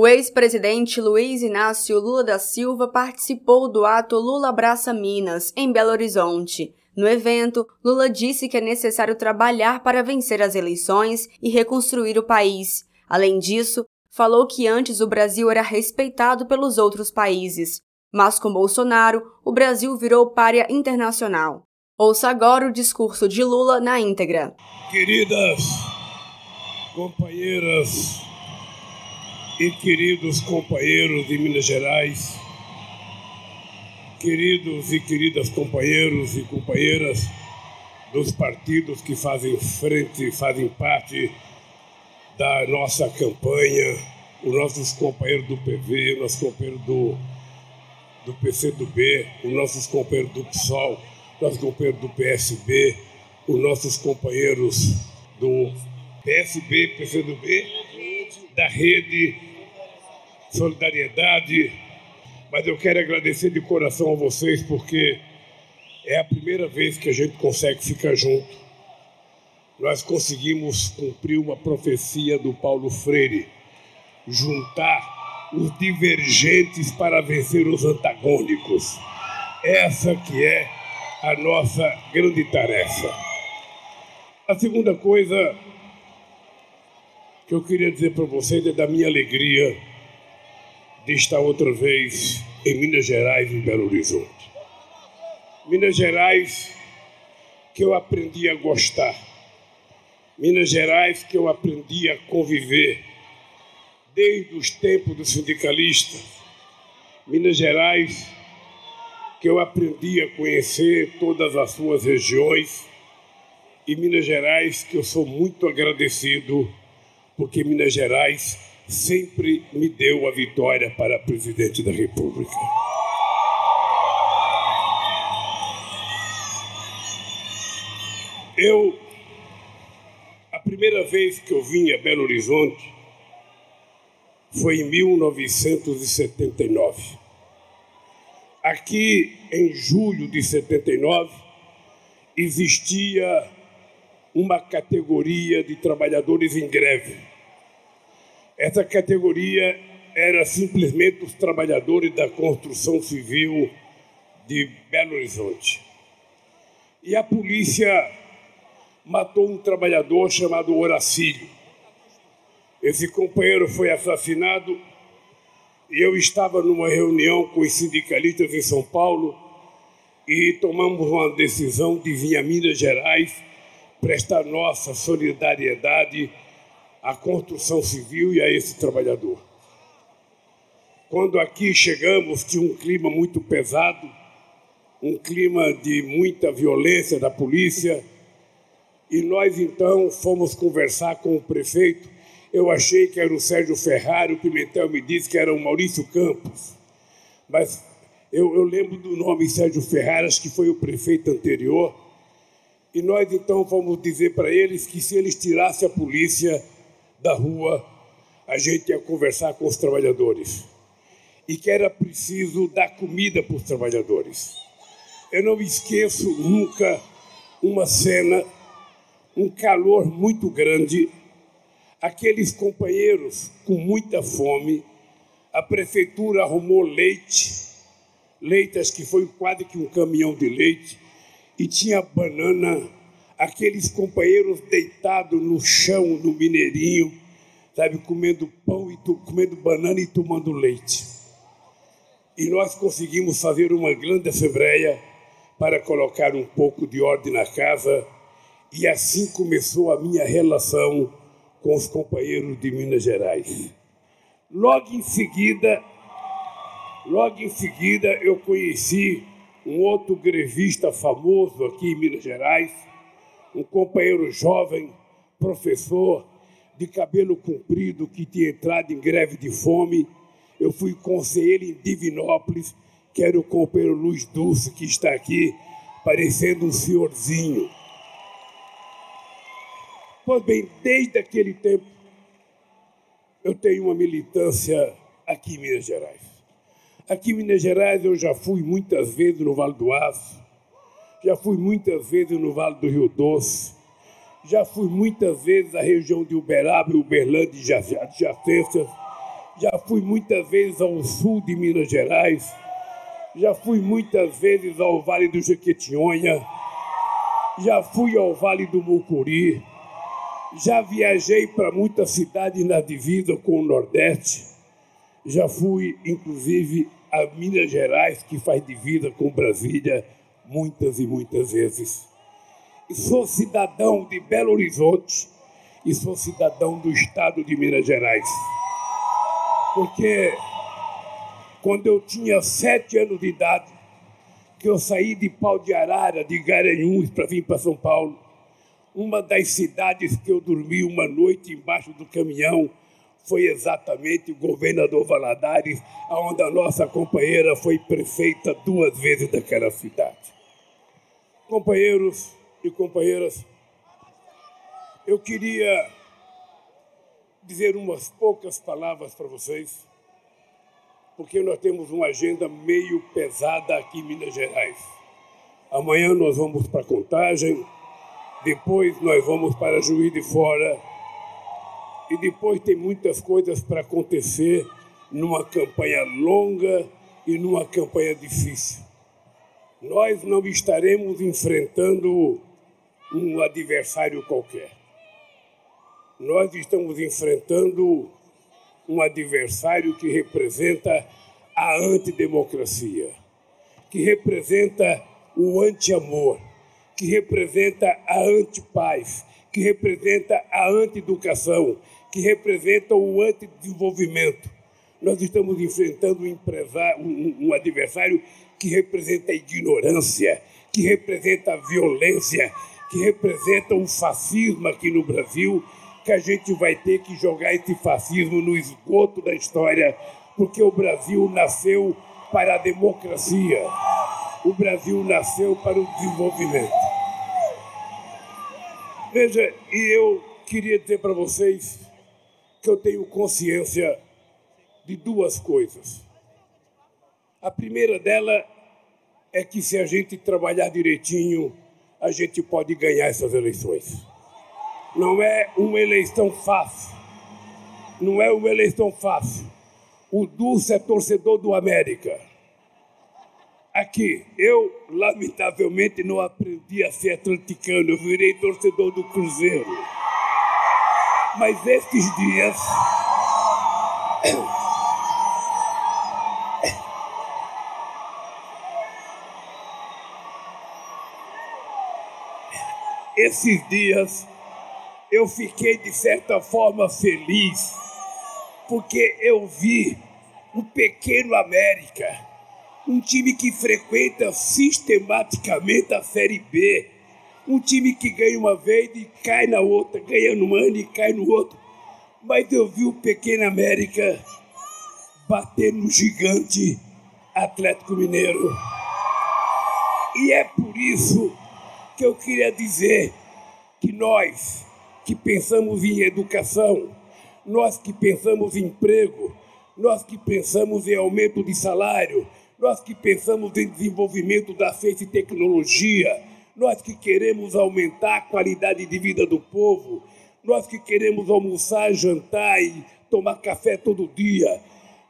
O ex-presidente Luiz Inácio Lula da Silva participou do ato Lula Abraça Minas, em Belo Horizonte. No evento, Lula disse que é necessário trabalhar para vencer as eleições e reconstruir o país. Além disso, falou que antes o Brasil era respeitado pelos outros países, mas com Bolsonaro, o Brasil virou párea internacional. Ouça agora o discurso de Lula na íntegra. Queridas companheiras e queridos companheiros de Minas Gerais, queridos e queridas companheiros e companheiras dos partidos que fazem frente, fazem parte da nossa campanha, os nossos companheiros do PV, os nossos companheiros do, do PCdoB, os nossos companheiros do PSOL, os nossos companheiros do PSB, os nossos companheiros do PSB, PCdoB, da rede solidariedade, mas eu quero agradecer de coração a vocês porque é a primeira vez que a gente consegue ficar junto. Nós conseguimos cumprir uma profecia do Paulo Freire, juntar os divergentes para vencer os antagônicos. Essa que é a nossa grande tarefa. A segunda coisa que eu queria dizer para vocês é da minha alegria estar outra vez em Minas Gerais, em Belo Horizonte. Minas Gerais que eu aprendi a gostar. Minas Gerais que eu aprendi a conviver desde os tempos do sindicalista. Minas Gerais que eu aprendi a conhecer todas as suas regiões e Minas Gerais que eu sou muito agradecido porque Minas Gerais sempre me deu a vitória para presidente da República. Eu, a primeira vez que eu vim a Belo Horizonte foi em 1979. Aqui, em julho de 79, existia uma categoria de trabalhadores em greve essa categoria era simplesmente os trabalhadores da construção civil de Belo Horizonte. E a polícia matou um trabalhador chamado Horacílio. Esse companheiro foi assassinado e eu estava numa reunião com os sindicalistas em São Paulo e tomamos uma decisão de vir a Minas Gerais prestar nossa solidariedade à construção civil e a esse trabalhador. Quando aqui chegamos, tinha um clima muito pesado, um clima de muita violência da polícia, e nós então fomos conversar com o prefeito. Eu achei que era o Sérgio Ferrari, o Pimentel me disse que era o Maurício Campos, mas eu, eu lembro do nome Sérgio Ferrari, acho que foi o prefeito anterior. E nós então fomos dizer para eles que se eles tirassem a polícia, da rua, a gente ia conversar com os trabalhadores e que era preciso dar comida para os trabalhadores. Eu não esqueço nunca uma cena, um calor muito grande, aqueles companheiros com muita fome, a prefeitura arrumou leite, leitas que foi quase que um caminhão de leite, e tinha banana aqueles companheiros deitados no chão, no mineirinho, sabe, comendo pão e comendo banana e tomando leite. E nós conseguimos fazer uma grande assembleia para colocar um pouco de ordem na casa, e assim começou a minha relação com os companheiros de Minas Gerais. Logo em seguida, logo em seguida eu conheci um outro grevista famoso aqui em Minas Gerais, um companheiro jovem, professor, de cabelo comprido, que tinha entrado em greve de fome. Eu fui conselheiro em Divinópolis, que era o companheiro Luiz Dulce, que está aqui, parecendo um senhorzinho. Pois bem, desde aquele tempo, eu tenho uma militância aqui em Minas Gerais. Aqui em Minas Gerais eu já fui muitas vezes no Vale do Aço, já fui muitas vezes no Vale do Rio Doce, já fui muitas vezes à região de Uberaba, Uberlândia e Jacências, já fui muitas vezes ao sul de Minas Gerais, já fui muitas vezes ao Vale do Jequitinhonha, já fui ao Vale do Mucuri, já viajei para muitas cidades na divisa com o Nordeste, já fui inclusive a Minas Gerais, que faz divisa com Brasília, muitas e muitas vezes. E sou cidadão de Belo Horizonte e sou cidadão do estado de Minas Gerais. Porque quando eu tinha sete anos de idade, que eu saí de Pau de Arara, de Garanhuns, para vir para São Paulo, uma das cidades que eu dormi uma noite embaixo do caminhão foi exatamente o governador Valadares, onde a nossa companheira foi prefeita duas vezes daquela cidade. Companheiros e companheiras, eu queria dizer umas poucas palavras para vocês, porque nós temos uma agenda meio pesada aqui em Minas Gerais. Amanhã nós vamos para Contagem, depois nós vamos para Juiz de Fora e depois tem muitas coisas para acontecer numa campanha longa e numa campanha difícil. Nós não estaremos enfrentando um adversário qualquer. Nós estamos enfrentando um adversário que representa a antidemocracia, que representa o anti-amor, que representa a antipaz, que representa a anti-educação, que representa o antidesenvolvimento. Nós estamos enfrentando um, um, um adversário que representa a ignorância, que representa a violência, que representa o fascismo aqui no Brasil, que a gente vai ter que jogar esse fascismo no esgoto da história, porque o Brasil nasceu para a democracia, o Brasil nasceu para o desenvolvimento. Veja, e eu queria dizer para vocês que eu tenho consciência de duas coisas. A primeira dela é que se a gente trabalhar direitinho, a gente pode ganhar essas eleições. Não é uma eleição fácil. Não é uma eleição fácil. O Dulce é torcedor do América. Aqui, eu, lamentavelmente, não aprendi a ser atleticano, eu virei torcedor do Cruzeiro. Mas estes dias. Esses dias eu fiquei de certa forma feliz, porque eu vi o pequeno América, um time que frequenta sistematicamente a Série B um time que ganha uma vez e cai na outra, ganha no ano e cai no outro. Mas eu vi o Pequeno América bater no gigante Atlético Mineiro. E é por isso que eu queria dizer que nós que pensamos em educação, nós que pensamos em emprego, nós que pensamos em aumento de salário, nós que pensamos em desenvolvimento da ciência e tecnologia, nós que queremos aumentar a qualidade de vida do povo, nós que queremos almoçar, jantar e tomar café todo dia,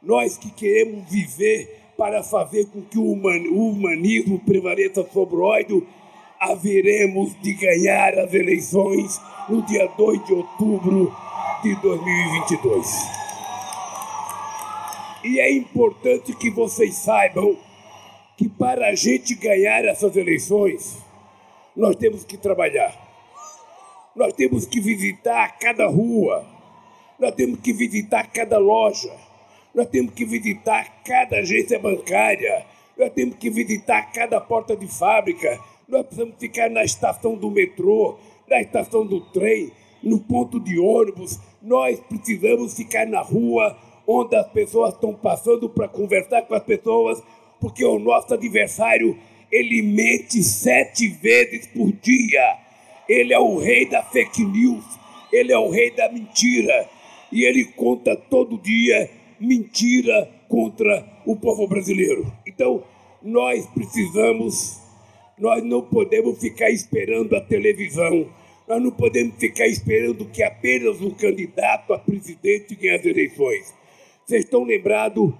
nós que queremos viver para fazer com que o humanismo prevaleça sobre o ódio, haveremos de ganhar as eleições no dia 2 de outubro de 2022. E é importante que vocês saibam que para a gente ganhar essas eleições, nós temos que trabalhar. Nós temos que visitar cada rua. Nós temos que visitar cada loja. Nós temos que visitar cada agência bancária. Nós temos que visitar cada porta de fábrica. Nós precisamos ficar na estação do metrô, na estação do trem, no ponto de ônibus. Nós precisamos ficar na rua onde as pessoas estão passando para conversar com as pessoas, porque o nosso adversário ele mente sete vezes por dia. Ele é o rei da fake news, ele é o rei da mentira. E ele conta todo dia mentira contra o povo brasileiro. Então, nós precisamos, nós não podemos ficar esperando a televisão, nós não podemos ficar esperando que apenas o candidato a presidente ganhe as eleições. Vocês estão lembrados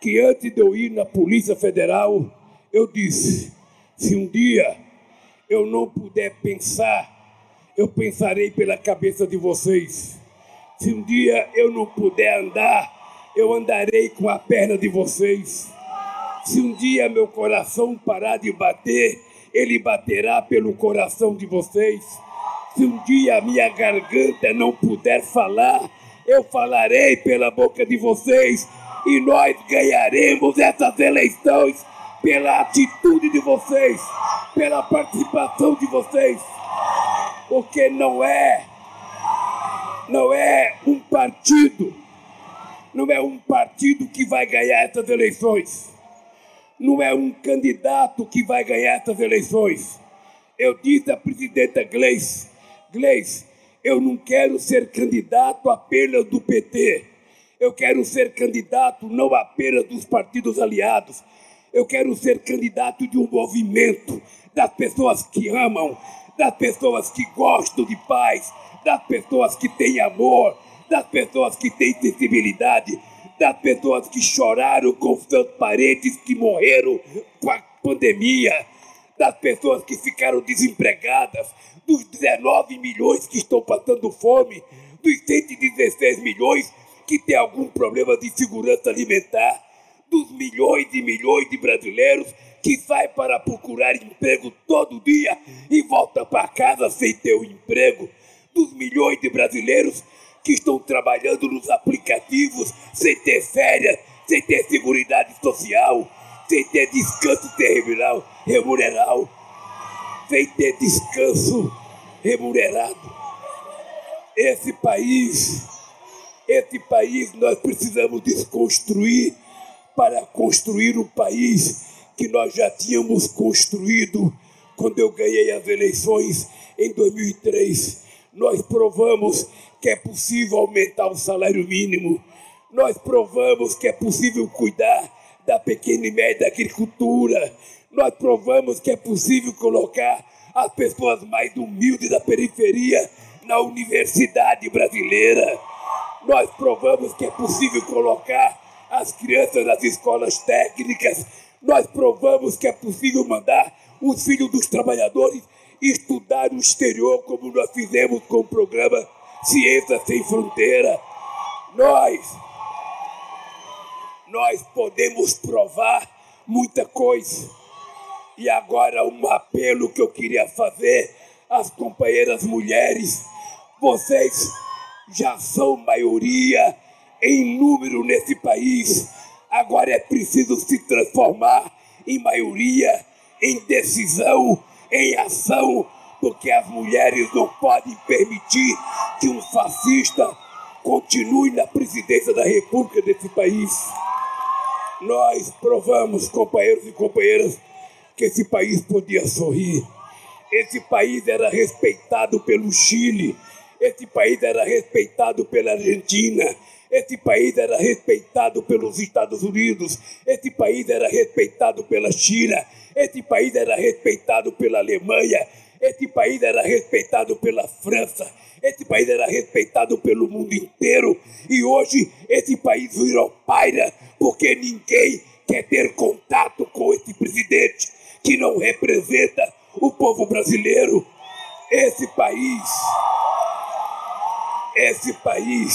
que antes de eu ir na Polícia Federal, eu disse: se um dia eu não puder pensar, eu pensarei pela cabeça de vocês. Se um dia eu não puder andar, eu andarei com a perna de vocês. Se um dia meu coração parar de bater, ele baterá pelo coração de vocês. Se um dia a minha garganta não puder falar, eu falarei pela boca de vocês. E nós ganharemos essas eleições pela atitude de vocês, pela participação de vocês, porque não é não é um partido, não é um partido que vai ganhar essas eleições, não é um candidato que vai ganhar essas eleições. Eu disse à presidenta Gleice, Gleice, eu não quero ser candidato apenas do PT. Eu quero ser candidato não apenas dos partidos aliados. Eu quero ser candidato de um movimento das pessoas que amam, das pessoas que gostam de paz, das pessoas que têm amor, das pessoas que têm sensibilidade, das pessoas que choraram com seus parentes que morreram com a pandemia, das pessoas que ficaram desempregadas, dos 19 milhões que estão passando fome, dos 116 milhões que têm algum problema de segurança alimentar, dos milhões e milhões de brasileiros que saem para procurar emprego todo dia e volta para casa sem ter o um emprego, dos milhões de brasileiros que estão trabalhando nos aplicativos sem ter férias, sem ter seguridade social, sem ter descanso terminal, remuneral, sem ter descanso remunerado. Esse país, esse país nós precisamos desconstruir para construir o país que nós já tínhamos construído quando eu ganhei as eleições em 2003. Nós provamos que é possível aumentar o salário mínimo. Nós provamos que é possível cuidar da pequena e média agricultura. Nós provamos que é possível colocar as pessoas mais humildes da periferia na universidade brasileira. Nós provamos que é possível colocar as crianças nas escolas técnicas. Nós provamos que é possível mandar os filhos dos trabalhadores estudar no exterior, como nós fizemos com o programa Ciência Sem Fronteira. Nós, nós podemos provar muita coisa e agora um apelo que eu queria fazer às companheiras mulheres. Vocês já são maioria em número nesse país. Agora é preciso se transformar em maioria, em decisão, em ação, porque as mulheres não podem permitir que um fascista continue na presidência da República desse país. Nós provamos, companheiros e companheiras, que esse país podia sorrir. Esse país era respeitado pelo Chile, esse país era respeitado pela Argentina, esse país era respeitado pelos Estados Unidos, esse país era respeitado pela China, esse país era respeitado pela Alemanha, esse país era respeitado pela França, esse país era respeitado pelo mundo inteiro. E hoje esse país virou paira porque ninguém quer ter contato com esse presidente que não representa o povo brasileiro. Esse país, esse país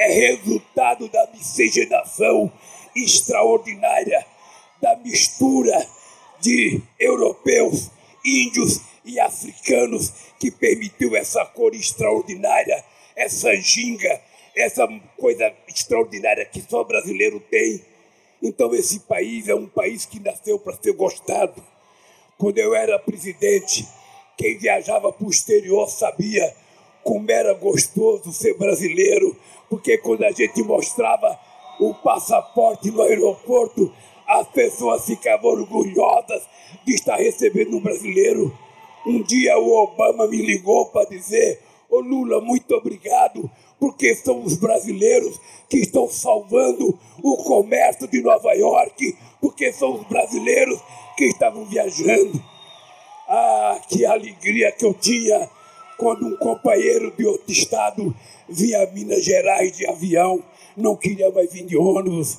é resultado da miscigenação extraordinária, da mistura de europeus, índios e africanos que permitiu essa cor extraordinária, essa ginga, essa coisa extraordinária que só brasileiro tem. Então, esse país é um país que nasceu para ser gostado. Quando eu era presidente, quem viajava para o exterior sabia como era gostoso ser brasileiro, porque quando a gente mostrava o passaporte no aeroporto, as pessoas ficavam orgulhosas de estar recebendo um brasileiro. Um dia o Obama me ligou para dizer: Ô oh, Lula, muito obrigado, porque são os brasileiros que estão salvando o comércio de Nova York, porque são os brasileiros que estavam viajando. Ah, que alegria que eu tinha quando um companheiro de outro estado vinha a Minas Gerais de avião. não queria mais vir de ônibus.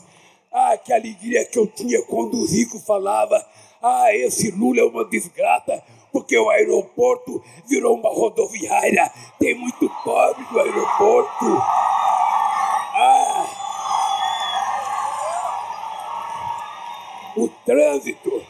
Ah, que alegria que eu tinha quando o Rico falava: ah, esse Lula é uma desgraça, porque o aeroporto virou uma rodoviária. Tem muito pobre no aeroporto. Ah! O trânsito.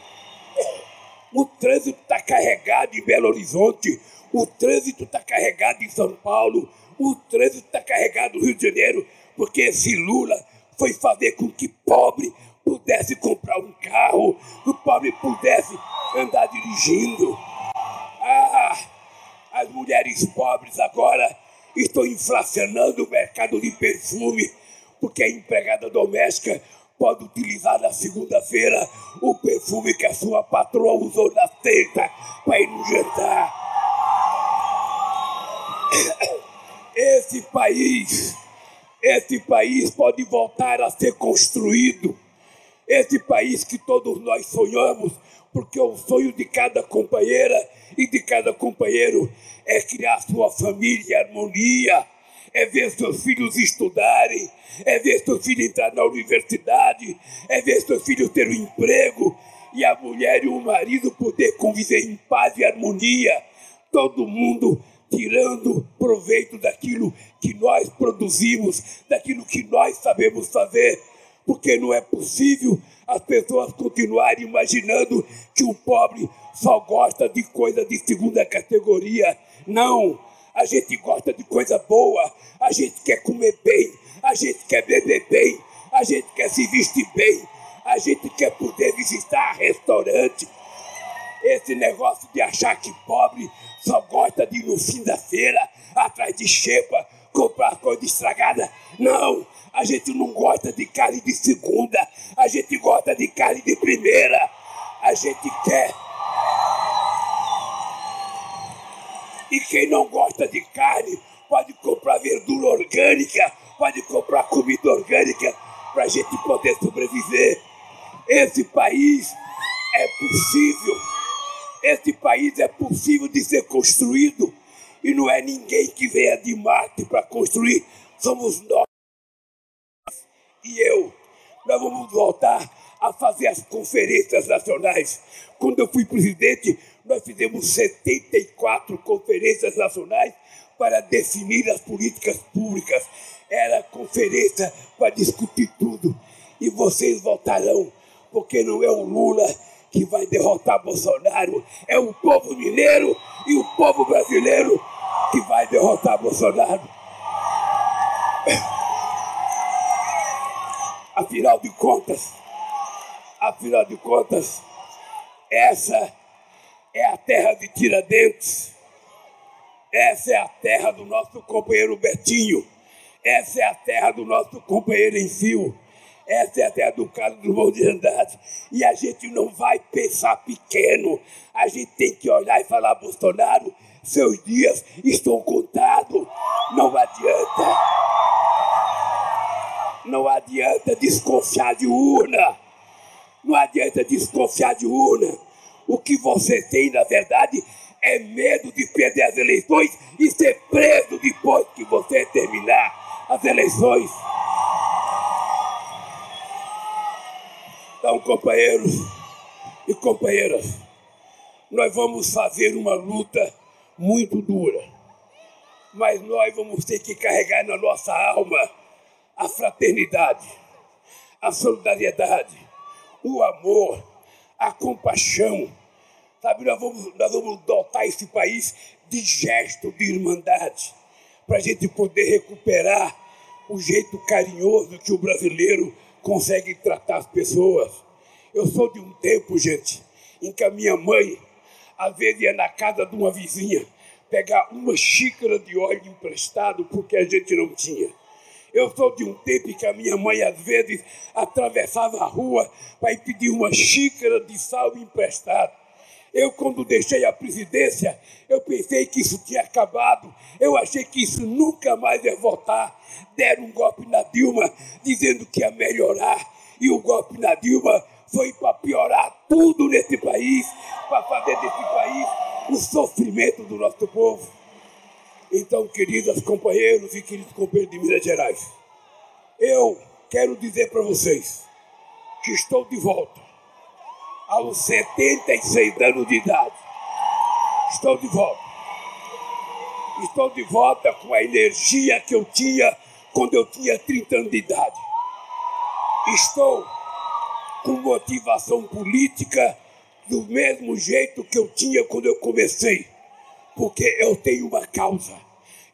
O trânsito está carregado em Belo Horizonte. O trânsito está carregado em São Paulo. O trânsito está carregado no Rio de Janeiro. Porque esse Lula foi fazer com que pobre pudesse comprar um carro, que o pobre pudesse andar dirigindo. Ah, as mulheres pobres agora estão inflacionando o mercado de perfume, porque a empregada doméstica pode utilizar na segunda-feira o perfume que a sua patroa usou na sexta para ir no jantar. Esse país esse país pode voltar a ser construído. Esse país que todos nós sonhamos, porque o sonho de cada companheira e de cada companheiro é criar sua família em harmonia, é ver seus filhos estudarem, é ver seus filhos entrar na universidade, é ver seus filhos ter um emprego e a mulher e o marido poder conviver em paz e harmonia. Todo mundo tirando proveito daquilo que nós produzimos, daquilo que nós sabemos fazer, porque não é possível as pessoas continuarem imaginando que o pobre só gosta de coisa de segunda categoria. Não, a gente gosta de coisa boa, a gente quer comer bem, a gente quer beber bem, a gente quer se vestir bem, a gente quer poder visitar restaurante. Esse negócio de achar que pobre só gosta de ir no fim da feira, atrás de xepa, comprar coisa estragada. Não, a gente não gosta de carne de segunda, a gente gosta de carne de primeira. A gente quer. E quem não gosta de carne pode comprar verdura orgânica, pode comprar comida orgânica para a gente poder sobreviver. Esse país é possível esse país é possível de ser construído e não é ninguém que venha de Marte para construir, somos nós e eu. Nós vamos voltar a fazer as conferências nacionais. Quando eu fui presidente, nós fizemos 74 conferências nacionais para definir as políticas públicas. Era conferência para discutir tudo. E vocês voltarão, porque não é o Lula que vai derrotar Bolsonaro. É o povo mineiro e o povo brasileiro que vai derrotar Bolsonaro. Afinal de contas, afinal de contas, essa é a terra de Tiradentes. Essa é a terra do nosso companheiro Betinho. Essa é a terra do nosso companheiro Enfio. Essa é a terra do Carlos Drummond de Andrade. E a gente não vai pensar pequeno. A gente tem que olhar e falar, Bolsonaro, seus dias estão contados. Não adianta. Não adianta desconfiar de urna. Não adianta desconfiar de urna. O que você tem, na verdade, é medo de perder as eleições e ser preso depois que você terminar as eleições. Então, companheiros e companheiras, nós vamos fazer uma luta muito dura, mas nós vamos ter que carregar na nossa alma a fraternidade, a solidariedade, o amor, a compaixão. Sabe, nós vamos, nós vamos dotar esse país de gesto de irmandade, para a gente poder recuperar o jeito carinhoso que o brasileiro consegue tratar as pessoas. Eu sou de um tempo, gente, em que a minha mãe, às vezes, ia na casa de uma vizinha pegar uma xícara de óleo emprestado porque a gente não tinha. Eu sou de um tempo em que a minha mãe, às vezes, atravessava a rua para pedir uma xícara de sal emprestado. Eu, quando deixei a presidência, eu pensei que isso tinha acabado. Eu achei que isso nunca mais ia voltar. Deram um golpe na Dilma, dizendo que ia melhorar. E o golpe na Dilma foi para piorar tudo nesse país, para fazer desse país o sofrimento do nosso povo. Então, queridas companheiros e queridos companheiros de Minas Gerais, Eu quero dizer para vocês que estou de volta aos 76 anos de idade. Estou de volta. Estou de volta com a energia que eu tinha quando eu tinha 30 anos de idade. Estou com motivação política do mesmo jeito que eu tinha quando eu comecei, porque eu tenho uma causa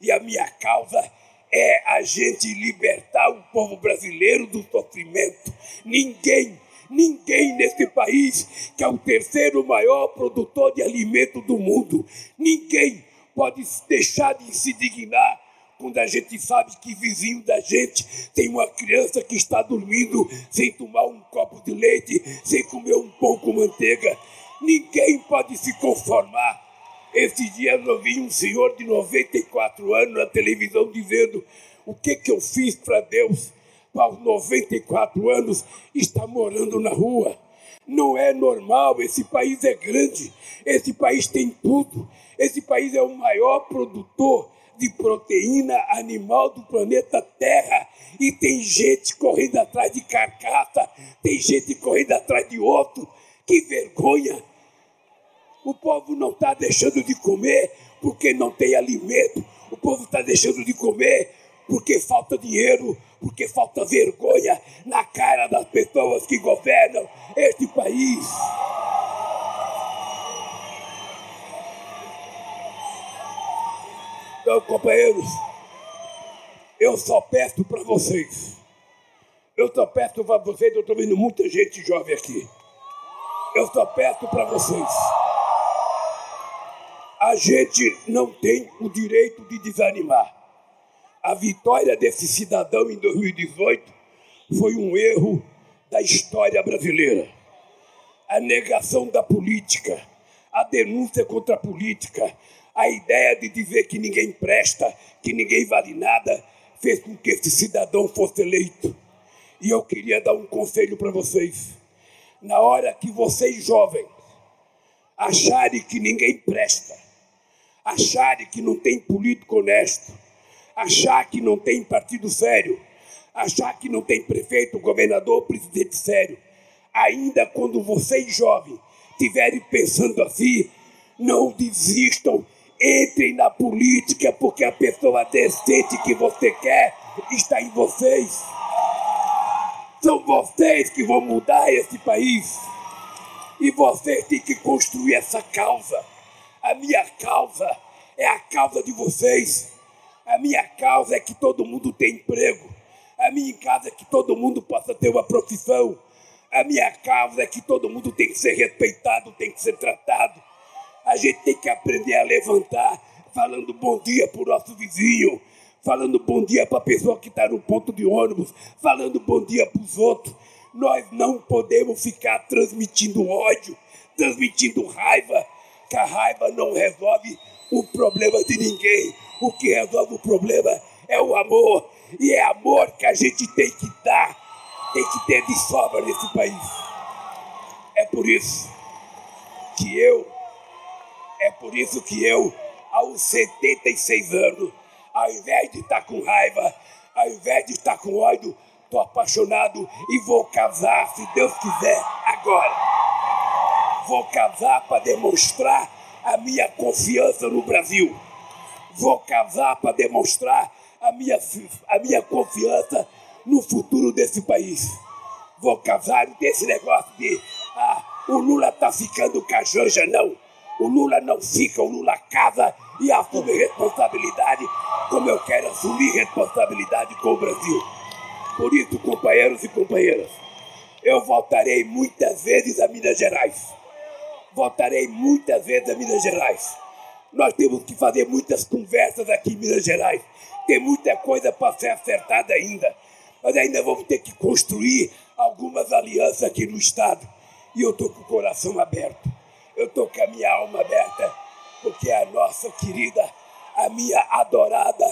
e a minha causa é a gente libertar o povo brasileiro do sofrimento. Ninguém, ninguém nesse país, que é o terceiro maior produtor de alimento do mundo, ninguém pode deixar de se dignar quando a gente sabe que vizinho da gente tem uma criança que está dormindo sem tomar um copo de leite, sem comer um pão com manteiga. Ninguém pode se conformar. Esse dia eu vi um senhor de 94 anos na televisão dizendo o que, que eu fiz para Deus aos 94 anos estar morando na rua. Não é normal, esse país é grande, esse país tem tudo, esse país é o maior produtor de proteína animal do planeta Terra. E tem gente correndo atrás de carcaça, tem gente correndo atrás de outro. Que vergonha! O povo não está deixando de comer porque não tem alimento. O povo está deixando de comer porque falta dinheiro, porque falta vergonha na cara das pessoas que governam este país. Então, companheiros, eu só peço para vocês. Eu só peço para vocês, eu estou vendo muita gente jovem aqui. Eu só peço para vocês. A gente não tem o direito de desanimar. A vitória desse cidadão em 2018 foi um erro da história brasileira. A negação da política, a denúncia contra a política, a ideia de dizer que ninguém presta, que ninguém vale nada, fez com que esse cidadão fosse eleito. E eu queria dar um conselho para vocês. Na hora que vocês, jovens, acharem que ninguém presta, acharem que não tem político honesto, achar que não tem partido sério, achar que não tem prefeito, governador, presidente sério, ainda quando vocês, jovens, estiverem pensando assim, não desistam Entrem na política porque a pessoa decente que você quer está em vocês. São vocês que vão mudar esse país. E vocês têm que construir essa causa. A minha causa é a causa de vocês. A minha causa é que todo mundo tenha emprego. A minha causa é que todo mundo possa ter uma profissão. A minha causa é que todo mundo tem que ser respeitado, tem que ser tratado. A gente tem que aprender a levantar, falando bom dia para o nosso vizinho, falando bom dia para a pessoa que está no ponto de ônibus, falando bom dia para os outros. Nós não podemos ficar transmitindo ódio, transmitindo raiva, que a raiva não resolve o problema de ninguém. O que resolve o problema é o amor. E é amor que a gente tem que dar, tem que ter de sobra nesse país. É por isso que eu é por isso que eu, aos 76 anos, ao invés de estar com raiva, ao invés de estar com ódio, estou apaixonado e vou casar, se Deus quiser, agora. Vou casar para demonstrar a minha confiança no Brasil. Vou casar para demonstrar a minha, a minha confiança no futuro desse país. Vou casar desse negócio de ah, o Lula está ficando com a Janja, não. O Lula não fica, o Lula casa e assume responsabilidade, como eu quero assumir responsabilidade com o Brasil. Por isso, companheiros e companheiras, eu voltarei muitas vezes a Minas Gerais. Voltarei muitas vezes a Minas Gerais. Nós temos que fazer muitas conversas aqui em Minas Gerais. Tem muita coisa para ser acertada ainda. Mas ainda vamos ter que construir algumas alianças aqui no Estado. E eu estou com o coração aberto eu estou com a minha alma aberta, porque a nossa querida, a minha adorada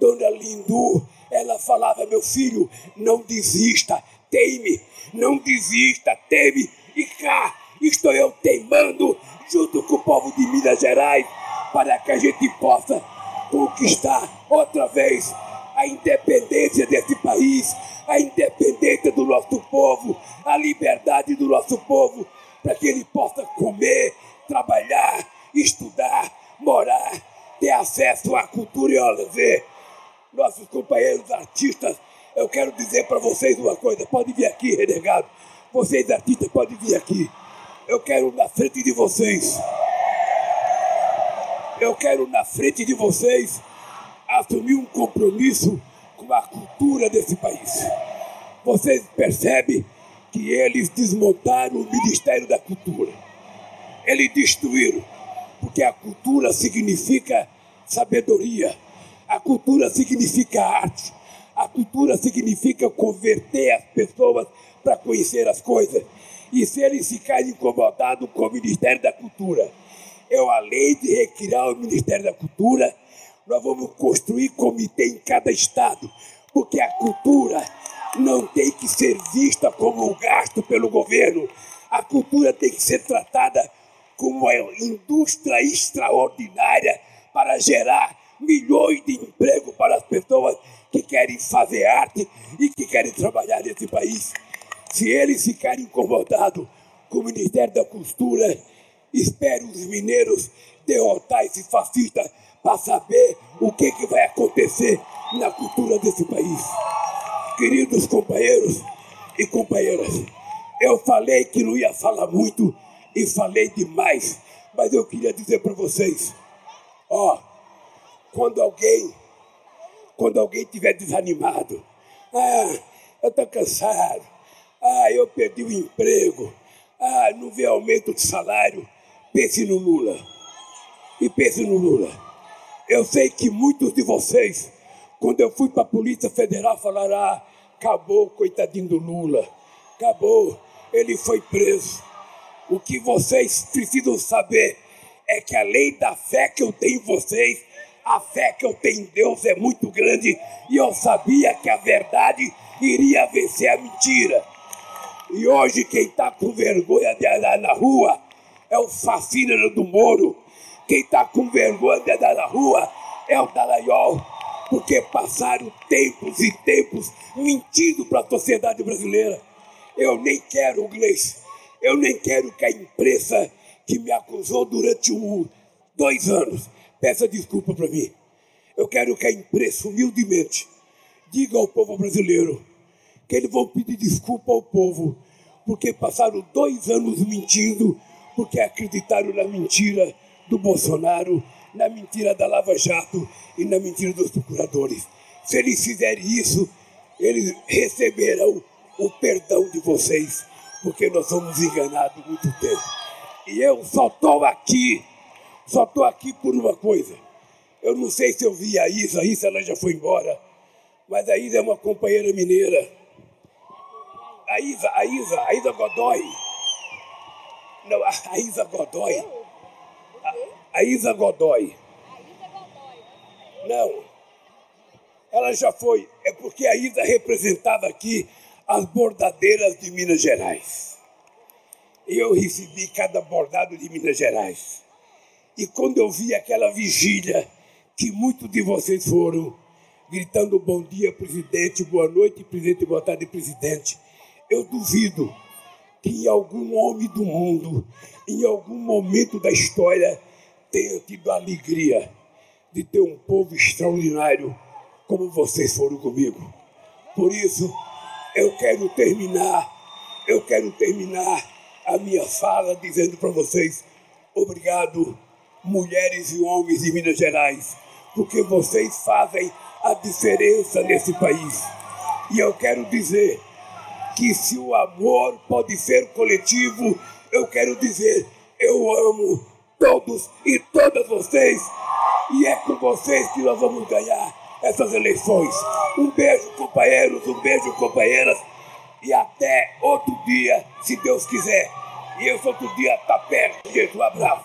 Dona Lindu, ela falava, meu filho, não desista, teime, não desista, teme, e cá estou eu teimando junto com o povo de Minas Gerais para que a gente possa conquistar outra vez a independência desse país, a independência do nosso povo, a liberdade do nosso povo, para que ele possa comer, trabalhar, estudar, morar, ter acesso à cultura e ao lazer. Nossos companheiros artistas, eu quero dizer para vocês uma coisa, pode vir aqui, renegado. Vocês artistas podem vir aqui. Eu quero na frente de vocês. Eu quero na frente de vocês assumir um compromisso com a cultura desse país. Vocês percebem que eles desmontaram o Ministério da Cultura. Eles destruíram, porque a cultura significa sabedoria, a cultura significa arte, a cultura significa converter as pessoas para conhecer as coisas. E se eles ficarem incomodados com o Ministério da Cultura, eu, além de recriar o Ministério da Cultura, nós vamos construir comitê em cada estado, porque a cultura não tem que ser vista como um gasto pelo governo. A cultura tem que ser tratada como uma indústria extraordinária para gerar milhões de empregos para as pessoas que querem fazer arte e que querem trabalhar nesse país. Se eles ficarem incomodados com o Ministério da Cultura, espero os mineiros derrotar esse fascista para saber o que, que vai acontecer na cultura desse país. Queridos companheiros e companheiras, eu falei que não ia falar muito e falei demais, mas eu queria dizer para vocês, ó, quando alguém, quando alguém estiver desanimado, ah, eu estou cansado, ah, eu perdi o emprego, ah, não vê aumento de salário, pense no Lula. E pense no Lula. Eu sei que muitos de vocês, quando eu fui para a Polícia Federal, falaram: ah, acabou, coitadinho do Lula, acabou, ele foi preso. O que vocês precisam saber é que além da fé que eu tenho em vocês, a fé que eu tenho em Deus é muito grande e eu sabia que a verdade iria vencer a mentira. E hoje quem está com vergonha de andar na rua é o fascínio do Moro quem está com vergonha de andar na rua é o Dallagnol, porque passaram tempos e tempos mentindo para a sociedade brasileira. Eu nem quero, inglês, eu nem quero que a imprensa que me acusou durante um, dois anos peça desculpa para mim. Eu quero que a imprensa, humildemente, diga ao povo brasileiro que eles vão pedir desculpa ao povo, porque passaram dois anos mentindo, porque acreditaram na mentira do Bolsonaro, na mentira da Lava Jato e na mentira dos procuradores. Se eles fizerem isso, eles receberão o perdão de vocês, porque nós somos enganados muito tempo. E eu só estou aqui, só estou aqui por uma coisa. Eu não sei se eu vi a Isa, a Isa ela já foi embora, mas a Isa é uma companheira mineira. A Isa, a Isa, a Isa Godoy. Não, a Isa Godoy a Isa Godoy. Não. Ela já foi. É porque a Isa representava aqui as bordadeiras de Minas Gerais. Eu recebi cada bordado de Minas Gerais. E quando eu vi aquela vigília, que muitos de vocês foram, gritando bom dia, presidente, boa noite, presidente, boa tarde, presidente, eu duvido que em algum homem do mundo, em algum momento da história, tenha tido a alegria de ter um povo extraordinário como vocês foram comigo. Por isso, eu quero terminar, eu quero terminar a minha fala dizendo para vocês: obrigado, mulheres e homens de Minas Gerais, porque vocês fazem a diferença nesse país. E eu quero dizer que se o amor pode ser coletivo, eu quero dizer: eu amo todos e todas vocês. E é com vocês que nós vamos ganhar essas eleições. Um beijo, companheiros, um beijo, companheiras. E até outro dia, se Deus quiser. E esse outro dia está perto. Um abraço.